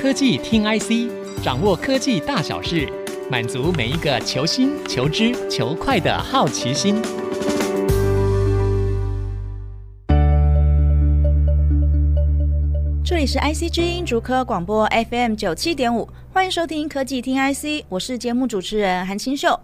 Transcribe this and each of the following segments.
科技听 IC，掌握科技大小事，满足每一个求新、求知、求快的好奇心。这里是 IC 之音竹科广播 FM 九七点五，欢迎收听科技听 IC，我是节目主持人韩清秀。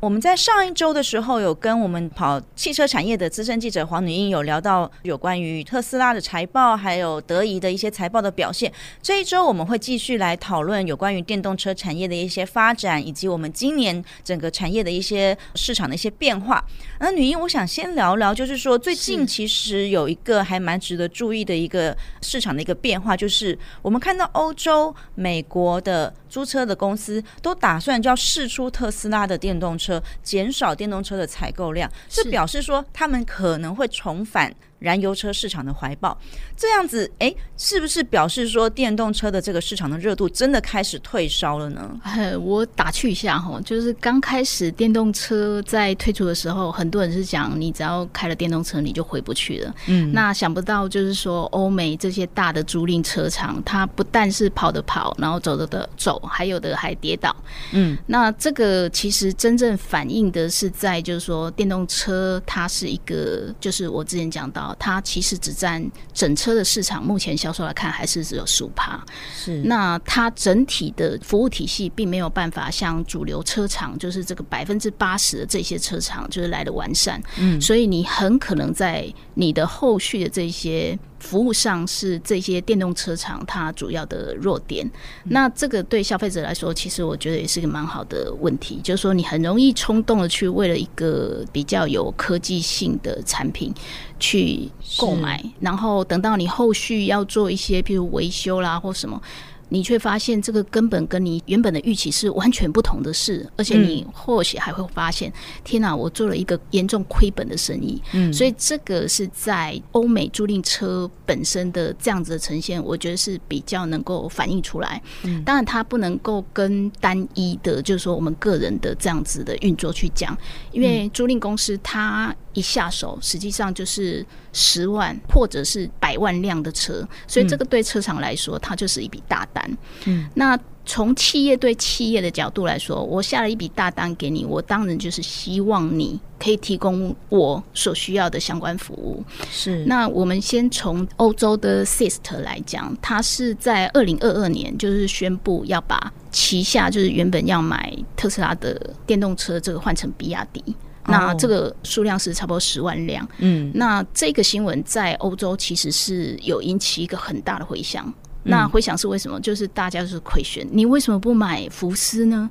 我们在上一周的时候，有跟我们跑汽车产业的资深记者黄女英有聊到有关于特斯拉的财报，还有德仪的一些财报的表现。这一周我们会继续来讨论有关于电动车产业的一些发展，以及我们今年整个产业的一些市场的一些变化。那女英，我想先聊聊，就是说最近其实有一个还蛮值得注意的一个市场的一个变化，就是我们看到欧洲、美国的租车的公司都打算就要试出特斯拉的电动车。减少电动车的采购量，这表示说他们可能会重返燃油车市场的怀抱，这样子，哎，是不是表示说电动车的这个市场的热度真的开始退烧了呢？我打趣一下哈，就是刚开始电动车在推出的时候，很多人是讲你只要开了电动车你就回不去了。嗯，那想不到就是说欧美这些大的租赁车厂，它不但是跑的跑，然后走的的走，还有的还跌倒。嗯，那这个其实真正反映的是在就是说电动车它是一个，就是我之前讲到。它其实只占整车的市场，目前销售来看还是只有十五趴。是，那它整体的服务体系并没有办法像主流车厂，就是这个百分之八十的这些车厂就是来的完善。嗯，所以你很可能在你的后续的这些。服务上是这些电动车厂它主要的弱点，那这个对消费者来说，其实我觉得也是个蛮好的问题，就是说你很容易冲动的去为了一个比较有科技性的产品去购买，然后等到你后续要做一些譬如维修啦或什么。你却发现这个根本跟你原本的预期是完全不同的事，而且你或许还会发现，天哪，我做了一个严重亏本的生意。嗯，所以这个是在欧美租赁车本身的这样子的呈现，我觉得是比较能够反映出来。嗯，当然它不能够跟单一的，就是说我们个人的这样子的运作去讲，因为租赁公司它。一下手，实际上就是十万或者是百万辆的车，所以这个对车厂来说，它就是一笔大单。嗯，那从企业对企业的角度来说，我下了一笔大单给你，我当然就是希望你可以提供我所需要的相关服务。是，那我们先从欧洲的 SIST 来讲，它是在二零二二年就是宣布要把旗下就是原本要买特斯拉的电动车这个换成比亚迪。那这个数量是差不多十万辆，嗯，那这个新闻在欧洲其实是有引起一个很大的回响。那回想是为什么？就是大家就是亏损，你为什么不买福斯呢？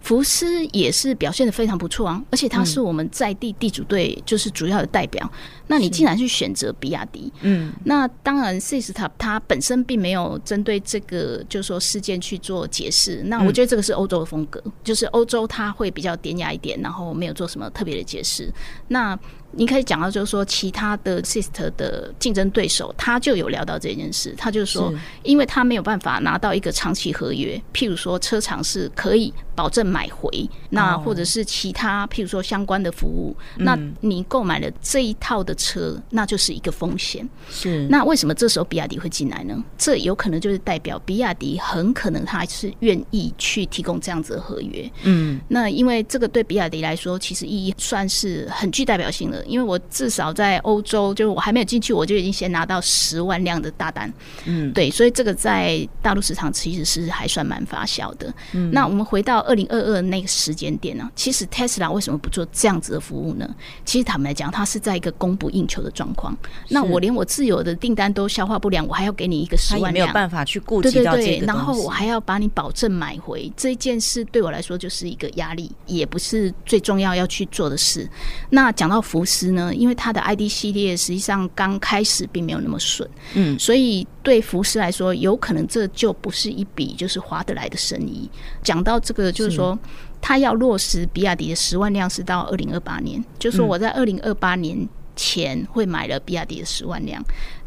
福斯也是表现的非常不错啊，而且它是我们在地地主队就是主要的代表。嗯、那你竟然去选择比亚迪，嗯，那当然，Cyst 它它本身并没有针对这个就是说事件去做解释。那我觉得这个是欧洲的风格，嗯、就是欧洲它会比较典雅一点，然后没有做什么特别的解释。那你可以讲到，就是说，其他的 Sist 的竞争对手，他就有聊到这件事。他就说，因为他没有办法拿到一个长期合约，譬如说车厂是可以保证买回，那或者是其他譬如说相关的服务，那你购买了这一套的车，那就是一个风险。是。那为什么这时候比亚迪会进来呢？这有可能就是代表比亚迪很可能他还是愿意去提供这样子的合约。嗯。那因为这个对比亚迪来说，其实意义算是很具代表性的。因为我至少在欧洲，就是我还没有进去，我就已经先拿到十万辆的大单，嗯，对，所以这个在大陆市场其实是还算蛮发酵的。嗯，那我们回到二零二二那个时间点呢，其实 Tesla 为什么不做这样子的服务呢？其实坦白讲，它是在一个供不应求的状况。那我连我自有的订单都消化不良，我还要给你一个十万辆，没有办法去顾及到这个东西。对然后我还要把你保证买回这件事，对我来说就是一个压力，也不是最重要要去做的事。那讲到福斯呢，因为它的 ID 系列实际上刚开始并没有那么顺，嗯，所以对福斯来说，有可能这就不是一笔就是划得来的生意。讲到这个，就是说他要落实比亚迪的十万辆是到二零二八年，就是说我在二零二八年前会买了比亚迪的十万辆，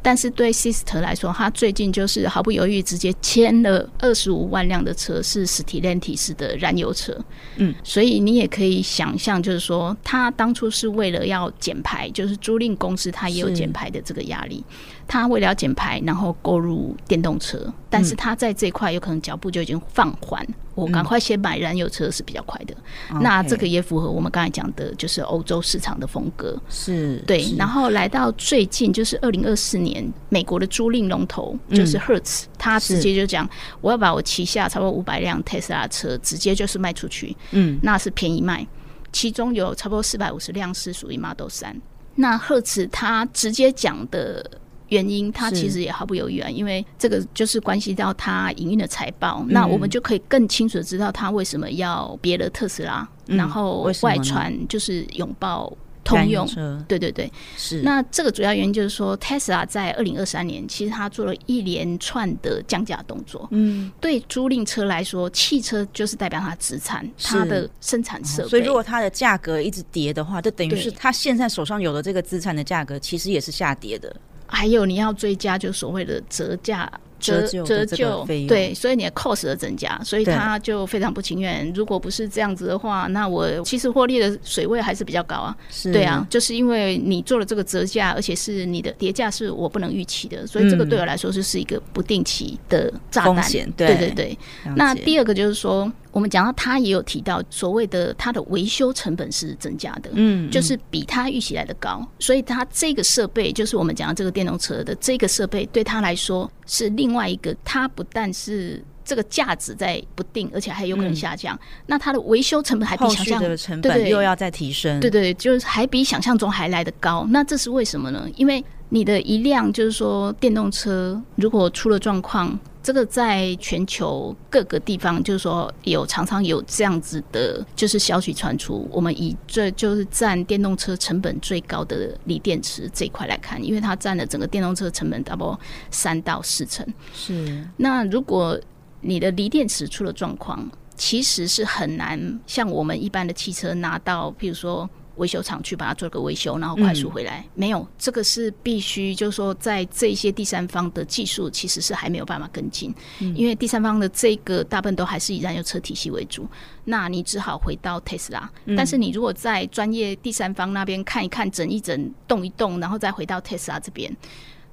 但是对 Sister 来说，他最近就是毫不犹豫直接签了二十五万辆的车，是 Stellantis 的燃油车。嗯，所以你也可以想象，就是说他当初是为了要减排，就是租赁公司他也有减排的这个压力。他为了要减排，然后购入电动车，但是他在这块有可能脚步就已经放缓。嗯、我赶快先买燃油车是比较快的。嗯、那这个也符合我们刚才讲的，就是欧洲市场的风格。是对。然后来到最近，就是二零二四年，美国的租赁龙头就是 Hertz，他直接就讲，我要把我旗下差不多五百辆 Tesla 车直接就是卖出去。嗯，那是便宜卖，其中有差不多四百五十辆是属于 Model 三。那 Hertz 他直接讲的。原因，他其实也毫不犹豫啊，因为这个就是关系到他营运的财报，那我们就可以更清楚的知道他为什么要别了特斯拉，然后外传就是拥抱通用。对对对，是。那这个主要原因就是说，，Tesla 在二零二三年其实他做了一连串的降价动作。嗯，对租赁车来说，汽车就是代表它资产，它的生产设备。所以如果它的价格一直跌的话，就等于是它现在手上有的这个资产的价格其实也是下跌的。还有你要追加，就所谓的折价。折折旧对，所以你的 cost 的增加，所以他就非常不情愿。如果不是这样子的话，那我其实获利的水位还是比较高啊。对啊，就是因为你做了这个折价，而且是你的叠价是我不能预期的，所以这个对我来说就是一个不定期的炸弹。对对对。那第二个就是说，我们讲到他也有提到所谓的他的维修成本是增加的，嗯，就是比他预期来的高，所以他这个设备就是我们讲到这个电动车的这个设备对他来说是另。外一个，它不但是这个价值在不定，而且还有可能下降。嗯、那它的维修成本还比想象的成本又要再提升，对，对对，就是还比想象中还来得高。那这是为什么呢？因为你的一辆就是说电动车如果出了状况。这个在全球各个地方，就是说有常常有这样子的，就是消息传出。我们以这就是占电动车成本最高的锂电池这一块来看，因为它占了整个电动车成本差不多三到四成。是。那如果你的锂电池出了状况，其实是很难像我们一般的汽车拿到，譬如说。维修厂去把它做个维修，然后快速回来。嗯、没有，这个是必须，就是说，在这些第三方的技术其实是还没有办法跟进，嗯、因为第三方的这个大部分都还是以燃油车体系为主。那你只好回到特斯拉，但是你如果在专业第三方那边看一看、整一整、动一动，然后再回到特斯拉这边，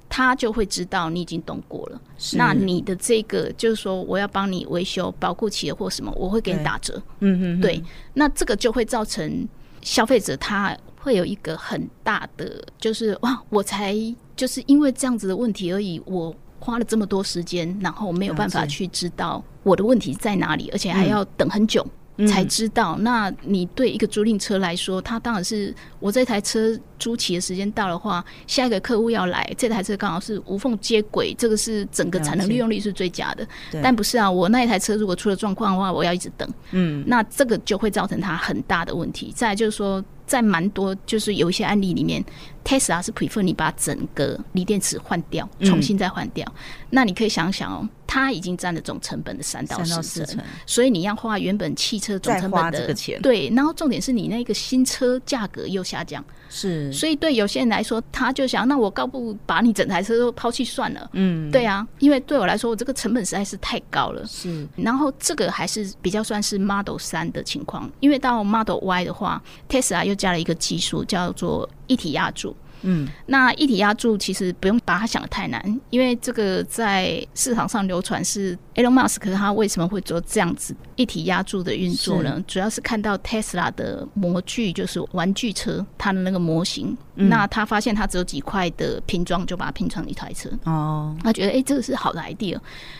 他就会知道你已经动过了。那你的这个就是说，我要帮你维修保护企业或什么，我会给你打折。嗯嗯，对，那这个就会造成。消费者他会有一个很大的，就是 哇，我才就是因为这样子的问题而已，我花了这么多时间，然后没有办法去知道我的问题在哪里，而且还要等很久。才知道，那你对一个租赁车来说，它当然是我这台车租期的时间到的话，下一个客户要来，这台车刚好是无缝接轨，这个是整个产能利用率是最佳的。但不是啊，我那一台车如果出了状况的话，我要一直等。嗯，那这个就会造成它很大的问题。再来就是说，在蛮多就是有一些案例里面。Tesla 是 prefer 你把整个锂电池换掉，重新再换掉。嗯、那你可以想想哦，它已经占了总成本的三到四成，所以你要花原本汽车总成本的这个钱。对，然后重点是你那个新车价格又下降，是。所以对有些人来说，他就想，那我倒不把你整台车都抛弃算了。嗯，对啊，因为对我来说，我这个成本实在是太高了。是。然后这个还是比较算是 Model 三的情况，因为到 Model Y 的话，Tesla 又加了一个技术叫做一体压铸。嗯，那一体压铸其实不用把它想的太难，因为这个在市场上流传是 Elon Musk 他为什么会做这样子一体压铸的运作呢？主要是看到 Tesla 的模具，就是玩具车，它的那个模型，嗯、那他发现它只有几块的拼装，就把它拼成一台车。哦，他觉得哎、欸，这个是好的 idea。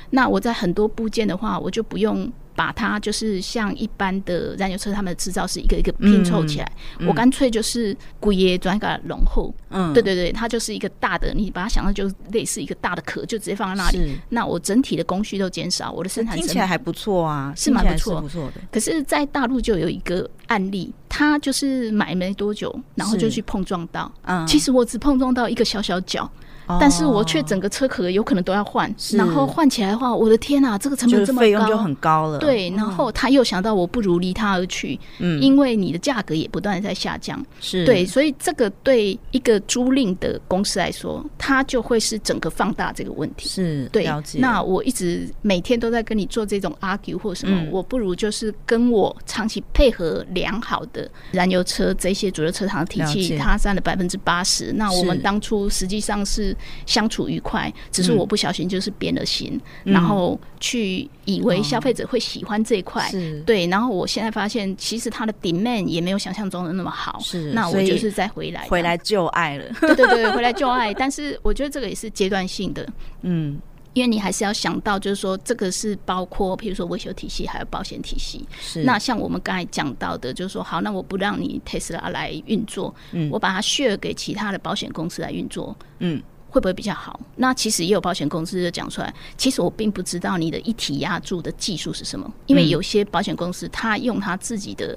那我在很多部件的话，我就不用。把它就是像一般的燃油车，他们的制造是一个一个拼凑起来。嗯嗯、我干脆就是龟爷转一个龙后，嗯，对对对，它就是一个大的，你把它想象就类似一个大的壳，就直接放在那里。那我整体的工序都减少，我的生产成本听起来还不错啊，是蛮不错，不错的。可是，在大陆就有一个案例，他就是买没多久，然后就去碰撞到，嗯，其实我只碰撞到一个小小角。哦、但是我却整个车壳有可能都要换，然后换起来的话，我的天啊，这个成本这么高，费用就很高了。对，然后他又想到我不如离他而去，嗯，因为你的价格也不断的在下降，是。对，所以这个对一个租赁的公司来说，它就会是整个放大这个问题。是对，那我一直每天都在跟你做这种 argue 或什么，嗯、我不如就是跟我长期配合良好的燃油车这些主流车厂的体系，它占了百分之八十。那我们当初实际上是相处愉快，只是我不小心就是变了心，嗯、然后去以为消费者会喜欢这一块，是对。然后我现在发现，其实它的 demand 也没有想象中的那么好。是，那我就是再回来回来旧爱了。对对对，回来旧爱。但是我觉得这个也是阶段性的，嗯。因为你还是要想到，就是说这个是包括，譬如说维修体系还有保险体系。是。那像我们刚才讲到的，就是说，好，那我不让你特斯拉来运作，嗯，我把它 share 给其他的保险公司来运作，嗯，会不会比较好？那其实也有保险公司就讲出来，其实我并不知道你的一体压铸的技术是什么，因为有些保险公司他用他自己的。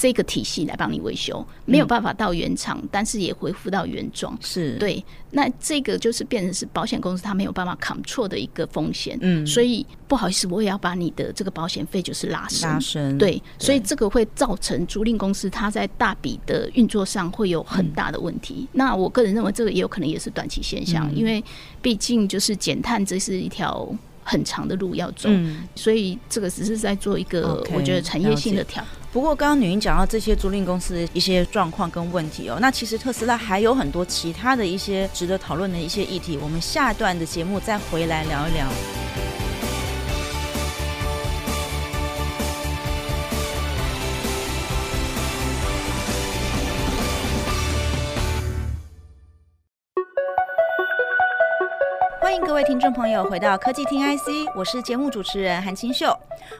这个体系来帮你维修，没有办法到原厂，嗯、但是也恢复到原状。是对，那这个就是变成是保险公司它没有办法 control 的一个风险。嗯，所以不好意思，我也要把你的这个保险费就是拉升。拉升。对，对，所以这个会造成租赁公司它在大笔的运作上会有很大的问题。嗯、那我个人认为这个也有可能也是短期现象，嗯、因为毕竟就是减碳这是一条很长的路要走，嗯、所以这个只是在做一个我觉得产业性的调。不过，刚刚女英讲到这些租赁公司的一些状况跟问题哦，那其实特斯拉还有很多其他的一些值得讨论的一些议题，我们下一段的节目再回来聊一聊。朋友回到科技听 IC，我是节目主持人韩清秀。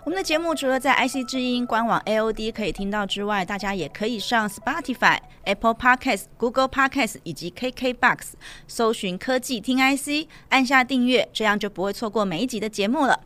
我们的节目除了在 IC 之音官网 AOD 可以听到之外，大家也可以上 Spotify、Apple Podcasts、Google Podcasts 以及 KKBox 搜寻科技听 IC，按下订阅，这样就不会错过每一集的节目了。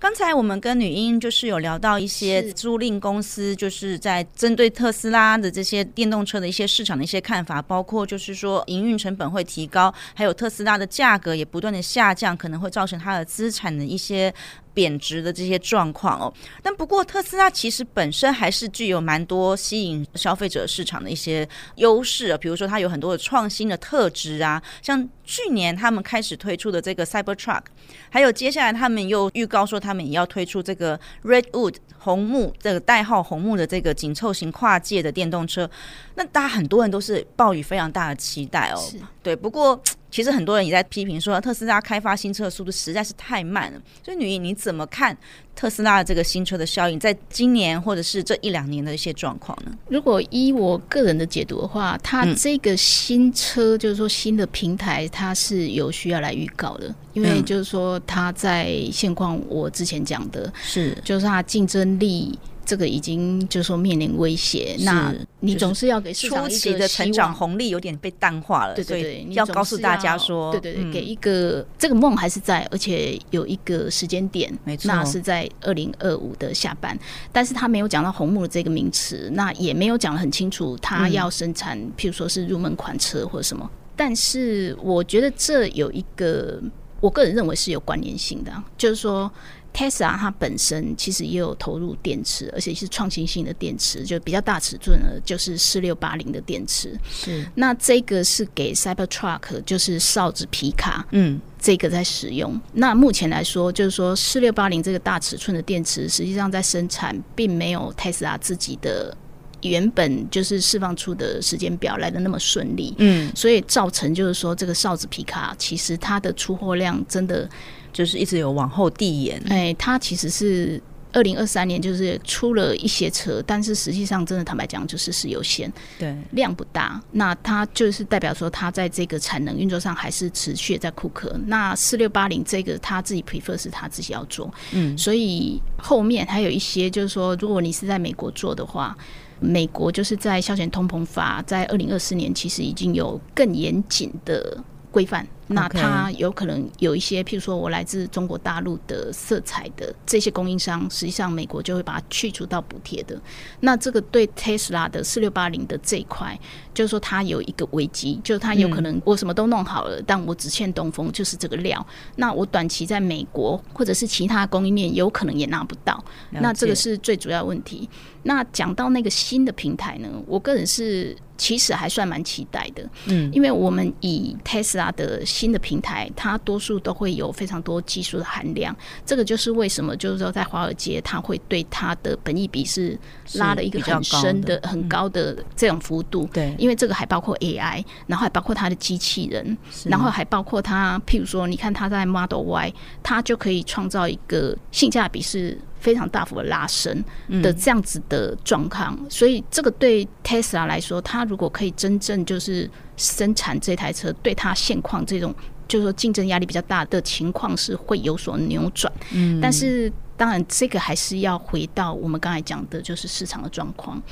刚才我们跟女英就是有聊到一些租赁公司，就是在针对特斯拉的这些电动车的一些市场的一些看法，包括就是说营运成本会提高，还有特斯拉的价格也不断的下降，可能会造成它的资产的一些。贬值的这些状况哦，但不过特斯拉其实本身还是具有蛮多吸引消费者市场的一些优势啊，比如说它有很多的创新的特质啊，像去年他们开始推出的这个 Cybertruck，还有接下来他们又预告说他们也要推出这个 Redwood 红木这个代号红木的这个紧凑型跨界的电动车，那大家很多人都是抱有非常大的期待哦，对，不过。其实很多人也在批评说，特斯拉开发新车的速度实在是太慢了。所以，女英你怎么看特斯拉的这个新车的效应，在今年或者是这一两年的一些状况呢？如果依我个人的解读的话，它这个新车就是说新的平台，它是有需要来预告的，因为就是说它在现况，我之前讲的是，就是它竞争力。这个已经就是说面临威胁，那你总是要给市场初期的成长红利有点被淡化了，对对对，要告诉大家说，对对对，给一个这个梦还是在，而且有一个时间点，没错，那是在二零二五的下半，但是他没有讲到红木的这个名词，那也没有讲的很清楚，他要生产，譬如说是入门款车或者什么，但是我觉得这有一个，我个人认为是有关联性的，就是说。Tesla 它本身其实也有投入电池，而且是创新性的电池，就比较大尺寸的，就是四六八零的电池。是，那这个是给 Cybertruck，就是哨子皮卡，嗯，这个在使用。那目前来说，就是说四六八零这个大尺寸的电池，实际上在生产并没有 Tesla 自己的原本就是释放出的时间表来的那么顺利。嗯，所以造成就是说这个哨子皮卡其实它的出货量真的。就是一直有往后递延，哎，它其实是二零二三年就是出了一些车，但是实际上真的坦白讲就是是有限，对，量不大。那它就是代表说它在这个产能运作上还是持续在库克。那四六八零这个他自己 prefer 是他自己要做，嗯，所以后面还有一些就是说，如果你是在美国做的话，美国就是在消遣通膨法在二零二四年其实已经有更严谨的规范。那它有可能有一些，譬如说我来自中国大陆的色彩的这些供应商，实际上美国就会把它去除到补贴的。那这个对 Tesla 的四六八零的这一块，就是说它有一个危机，就是它有可能我什么都弄好了，但我只欠东风，就是这个料。那我短期在美国或者是其他供应链有可能也拿不到，那这个是最主要问题。那讲到那个新的平台呢，我个人是。其实还算蛮期待的，嗯，因为我们以 Tesla 的新的平台，它多数都会有非常多技术的含量。这个就是为什么，就是说在华尔街，它会对它的本益比是拉了一个很深的、很高的这种幅度。对，因为这个还包括 AI，然后还包括它的机器人，然后还包括它，譬如说，你看它在 Model Y，它就可以创造一个性价比是。非常大幅的拉升的这样子的状况，嗯，所以这个对 Tesla 来说，它如果可以真正就是生产这台车，对它现况这种就是说竞争压力比较大的情况是会有所扭转。嗯，但是当然这个还是要回到我们刚才讲的，就是市场的状况，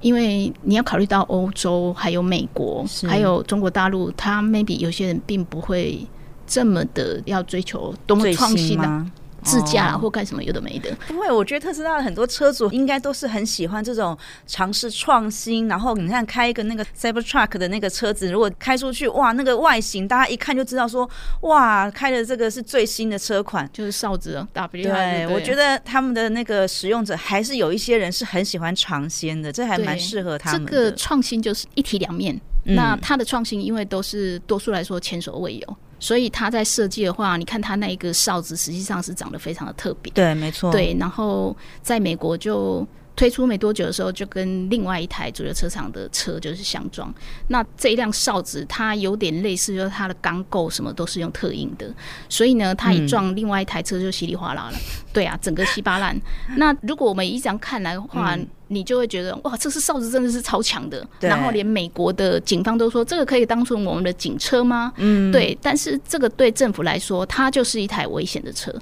因为你要考虑到欧洲、还有美国、还有中国大陆，它 maybe 有些人并不会这么的要追求多么创新的。自驾或干什么有的没的，不会。我觉得特斯拉的很多车主应该都是很喜欢这种尝试创新。然后你看开一个那个 Cybertruck 的那个车子，如果开出去，哇，那个外形大家一看就知道说，哇，开的这个是最新的车款，就是哨子 W。对，我觉得他们的那个使用者还是有一些人是很喜欢尝鲜的，这还蛮适合他们。这个创新就是一体两面。那它的创新，因为都是多数来说前所未有。所以他在设计的话，你看他那一个哨子，实际上是长得非常的特别。对，没错。对，然后在美国就推出没多久的时候，就跟另外一台主流车厂的车就是相撞。那这一辆哨子，它有点类似，就是它的钢构什么都是用特硬的，所以呢，它一撞另外一台车就稀里哗啦了。嗯、对啊，整个稀巴烂。那如果我们一这样看来的话，嗯你就会觉得哇，这是哨子真的是超强的，然后连美国的警方都说这个可以当成我们的警车吗？嗯，对。但是这个对政府来说，它就是一台危险的车，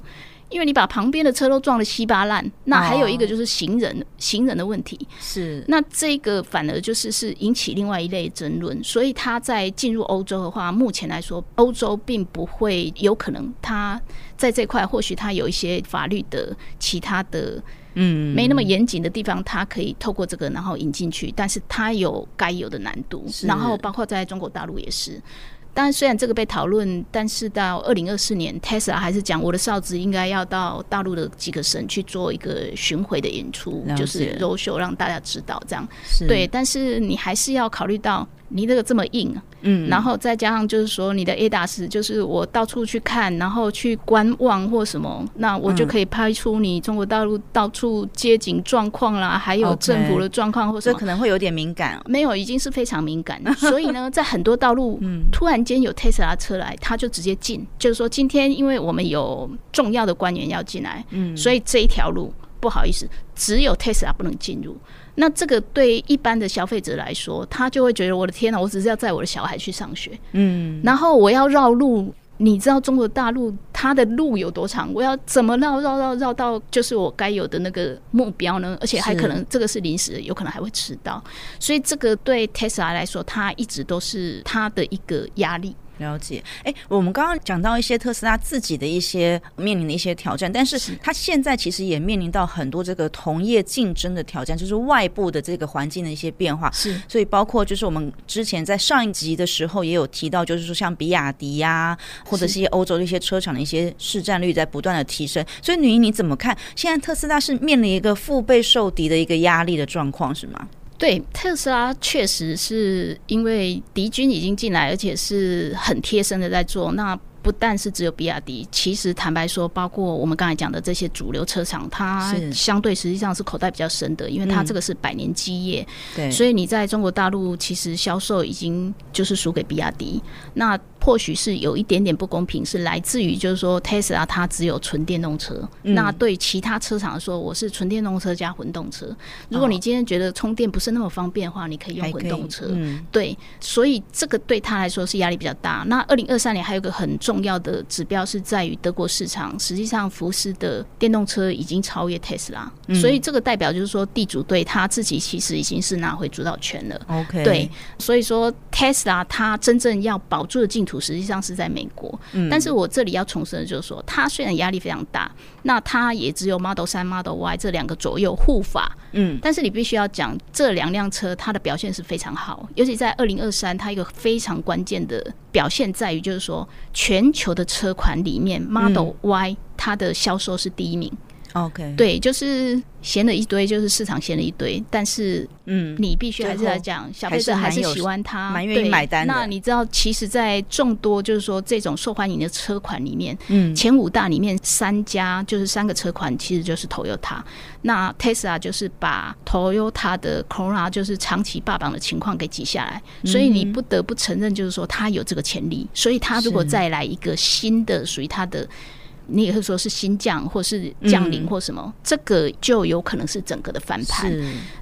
因为你把旁边的车都撞得稀巴烂。那还有一个就是行人，行人的问题是，那这个反而就是是引起另外一类争论。所以他在进入欧洲的话，目前来说，欧洲并不会有可能，他在这块或许他有一些法律的其他的。嗯，没那么严谨的地方，它可以透过这个然后引进去，但是它有该有的难度，然后包括在中国大陆也是。当然，虽然这个被讨论，但是到二零二四年，Tesla 还是讲我的哨子应该要到大陆的几个省去做一个巡回的演出，就是 roadshow 让大家知道这样。对，但是你还是要考虑到。你这个这么硬，嗯，然后再加上就是说你的 ADAS，就是我到处去看，然后去观望或什么，那我就可以拍出你中国大陆到处街景状况啦，还有政府的状况或什么，这可能会有点敏感。没有，已经是非常敏感。所以呢，在很多道路，嗯，突然间有 Tesla 车来，他就直接进，就是说今天因为我们有重要的官员要进来，嗯，所以这一条路不好意思，只有 Tesla 不能进入。那这个对一般的消费者来说，他就会觉得我的天哪，我只是要载我的小孩去上学，嗯，然后我要绕路，你知道中国大陆它的路有多长？我要怎么绕绕绕绕到就是我该有的那个目标呢？而且还可能这个是临时的，有可能还会迟到，所以这个对 Tesla 来说，它一直都是它的一个压力。了解，哎，我们刚刚讲到一些特斯拉自己的一些面临的一些挑战，但是它现在其实也面临到很多这个同业竞争的挑战，就是外部的这个环境的一些变化。是，所以包括就是我们之前在上一集的时候也有提到，就是说像比亚迪呀、啊，或者是一些欧洲的一些车厂的一些市占率在不断的提升。所以女英你怎么看？现在特斯拉是面临一个腹背受敌的一个压力的状况，是吗？对，特斯拉确实是因为敌军已经进来，而且是很贴身的在做。那不但是只有比亚迪，其实坦白说，包括我们刚才讲的这些主流车厂，它相对实际上是口袋比较深的，因为它这个是百年基业。对，所以你在中国大陆其实销售已经就是输给比亚迪。那或许是有一点点不公平，是来自于就是说，Tesla 它只有纯电动车，嗯、那对其他车厂说，我是纯电动车加混动车。如果你今天觉得充电不是那么方便的话，你可以用混动车。嗯、对，所以这个对他来说是压力比较大。那二零二三年还有一个很重要的指标是在于德国市场，实际上福斯的电动车已经超越 Tesla，嗯、所以这个代表就是说，地主对他自己其实已经是拿回主导权了。OK，对，所以说 Tesla 它真正要保住的净土实际上是在美国。嗯，但是我这里要重申的就是说，它虽然压力非常大，那它也只有 Model 三、Model Y 这两个左右护法。嗯，但是你必须要讲这两辆车它的表现是非常好，尤其在二零二三，它一个非常关键的表现在于就是说，全球的车款里面 Model Y 它的销售是第一名。OK，对，就是。闲了一堆，就是市场闲了一堆，但是，嗯，你必须还是来讲，消费者还是喜欢它，蛮愿意买单的。那你知道，其实，在众多就是说这种受欢迎的车款里面，嗯，前五大里面三家就是三个车款，其实就是 Toyota。那 Tesla 就是把 Toyota 的 Corolla 就是长期霸榜的情况给挤下来，所以你不得不承认，就是说它有这个潜力。所以它如果再来一个新的属于它的。你也会说是新降或是降临或什么，嗯，这个就有可能是整个的翻盘。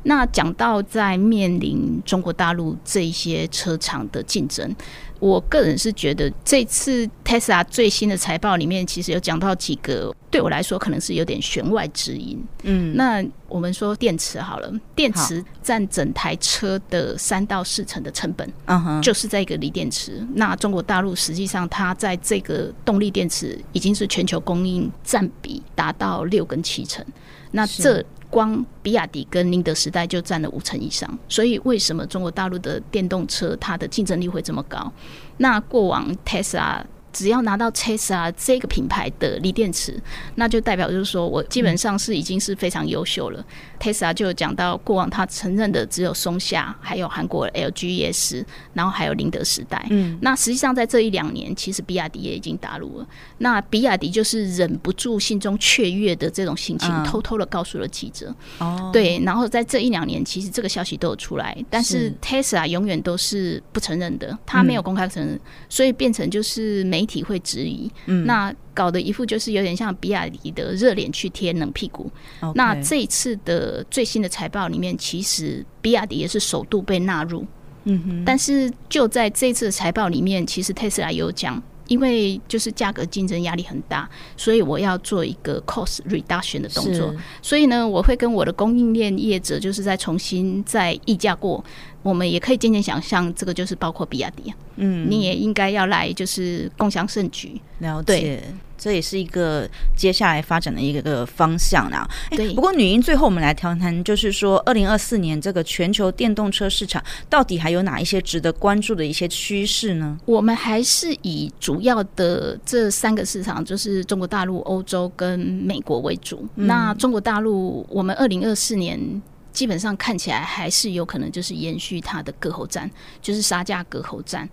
那讲到在面临中国大陆这一些车厂的竞争。我个人是觉得，这次 Tesla 最新的财报里面，其实有讲到几个对我来说可能是有点弦外之音。嗯，那我们说电池好了，电池占整台车的三到四成的成本，嗯哼，就是这个锂电池。那中国大陆实际上它在这个动力电池已经是全球供应占比达到六跟七成。那这光比亚迪跟宁德时代就占了五成以上，所以为什么中国大陆的电动车它的竞争力会这么高？那过往 Tesla。只要拿到 Tesla 这个品牌的锂电池，那就代表就是说我基本上是已经是非常优秀了。Tesla 就讲到过往他承认的只有松下，还有韩国 LGES，然后还有宁德时代。嗯，那实际上在这一两年，其实比亚迪也已经打入了。那比亚迪就是忍不住心中雀跃的这种心情，偷偷的告诉了记者。哦，对，然后在这一两年，其实这个消息都有出来，但是 Tesla 永远都是不承认的，他没有公开承认，所以变成就是媒体会质疑，嗯，那搞得一副就是有点像比亚迪的热脸去贴冷屁股。那这一次的最新的财报里面，其实比亚迪也是首度被纳入，嗯哼。但是就在这次的财报里面，其实特斯拉有讲。因为就是价格竞争压力很大，所以我要做一个 cost reduction 的动作。所以呢，我会跟我的供应链业者，就是再重新再议价过。我们也可以渐渐想象，这个就是包括比亚迪。嗯，你也应该要来，就是共享盛举。了解。这也是一个接下来发展的一个方向啦。对。不过女英，最后我们来谈谈，就是说，二零二四年这个全球电动车市场到底还有哪一些值得关注的一些趋势呢？我们还是以主要的这三个市场，就是中国大陆、欧洲跟美国为主。嗯。那中国大陆，我们二零二四年基本上看起来还是有可能就是延续它的割喉战，就是杀价割喉战。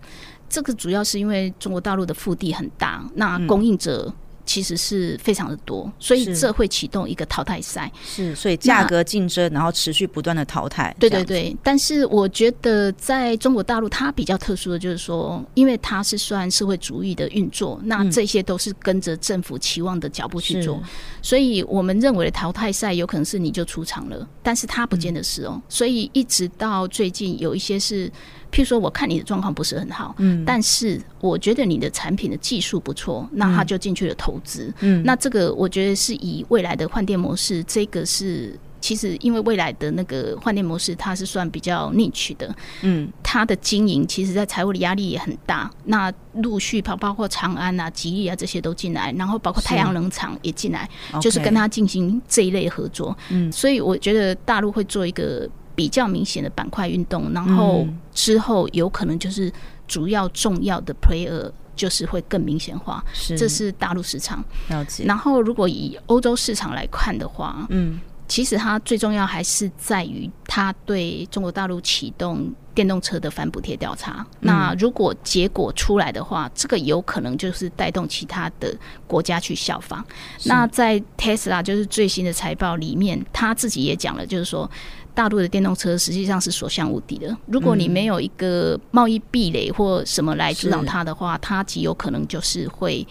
这个主要是因为中国大陆的腹地很大，那供应者其实是非常的多，所以这会启动一个淘汰赛。是，所以价格竞争，然后持续不断的淘汰。对对对，但是我觉得在中国大陆，它比较特殊的就是说，因为它是算社会主义的运作，那这些都是跟着政府期望的脚步去做，所以我们认为的淘汰赛有可能是你就出场了，但是它不见得是哦。所以一直到最近有一些是。譬如说，我看你的状况不是很好，嗯，但是我觉得你的产品的技术不错，那他就进去了投资，嗯，那这个我觉得是以未来的换电模式，这个是其实因为未来的那个换电模式，它是算比较 niche 的，嗯，它的经营其实在财务的压力也很大，那陆续包包括长安啊、吉利啊这些都进来，然后包括太阳能厂也进来，就是跟他进行这一类合作，嗯，所以我觉得大陆会做一个。比较明显的板块运动，然后之后有可能就是主要重要的 player 就是会更明显化，是，这是大陆市场。了解。然后如果以欧洲市场来看的话，嗯，其实它最重要还是在于它对中国大陆启动电动车的反补贴调查。那如果结果出来的话，这个有可能就是带动其他的国家去效仿。那在 Tesla 就是最新的财报里面，他自己也讲了，就是说。大陆的电动车实际上是所向无敌的。如果你没有一个贸易壁垒或什么来阻挡它的话，它极有可能就是会。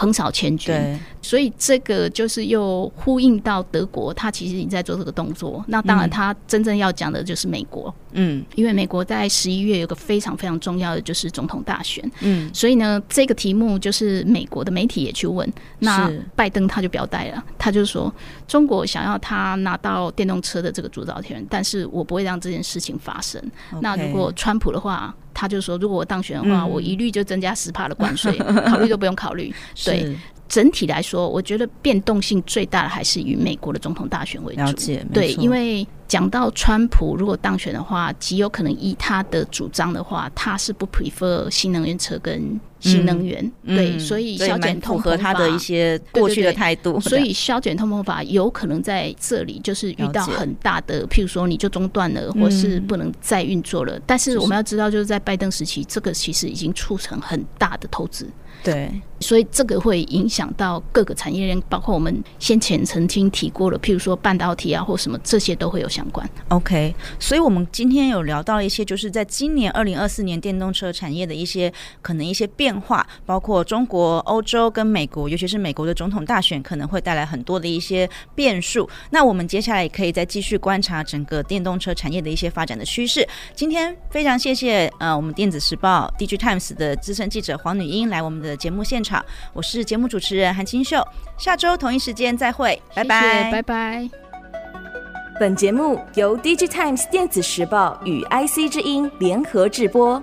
横扫千军，所以这个就是又呼应到德国，他其实已经在做这个动作。那当然，他真正要讲的就是美国，嗯，因为美国在十一月有个非常非常重要的就是总统大选，嗯，所以呢，这个题目就是美国的媒体也去问，那拜登他就表态了，他就说中国想要他拿到电动车的这个主导权，但是我不会让这件事情发生。那如果川普的话。他就说，如果我当选的话，嗯、我一律就增加十帕的关税，考虑都不用考虑。对。整体来说，我觉得变动性最大的还是以美国的总统大选为主。了解，对，因为讲到川普如果当选的话，极有可能依他的主张的话，他是不 prefer 新能源车跟新能源。嗯、对，所以削减通膨法他的一些过去的态度，所以削减通膨法有可能在这里就是遇到很大的，譬如说你就中断了，或是不能再运作了。但是我们要知道，就是在拜登时期，这个其实已经促成很大的投资。对，所以这个会影响到各个产业链，包括我们先前曾经提过的，譬如说半导体啊，或什么这些都会有相关。OK，所以我们今天有聊到一些，就是在今年二零二四年电动车产业的一些可能一些变化，包括中国、欧洲跟美国，尤其是美国的总统大选可能会带来很多的一些变数。那我们接下来也可以再继续观察整个电动车产业的一些发展的趋势。今天非常谢谢呃我们电子时报 DigiTimes 的资深记者黄女英来我们的。节目现场场，我是节目主持人韩清秀，下周同一时间再会，拜拜，谢谢，拜拜。本节目由 DigiTimes 电子时报与 IC 之音联合制播。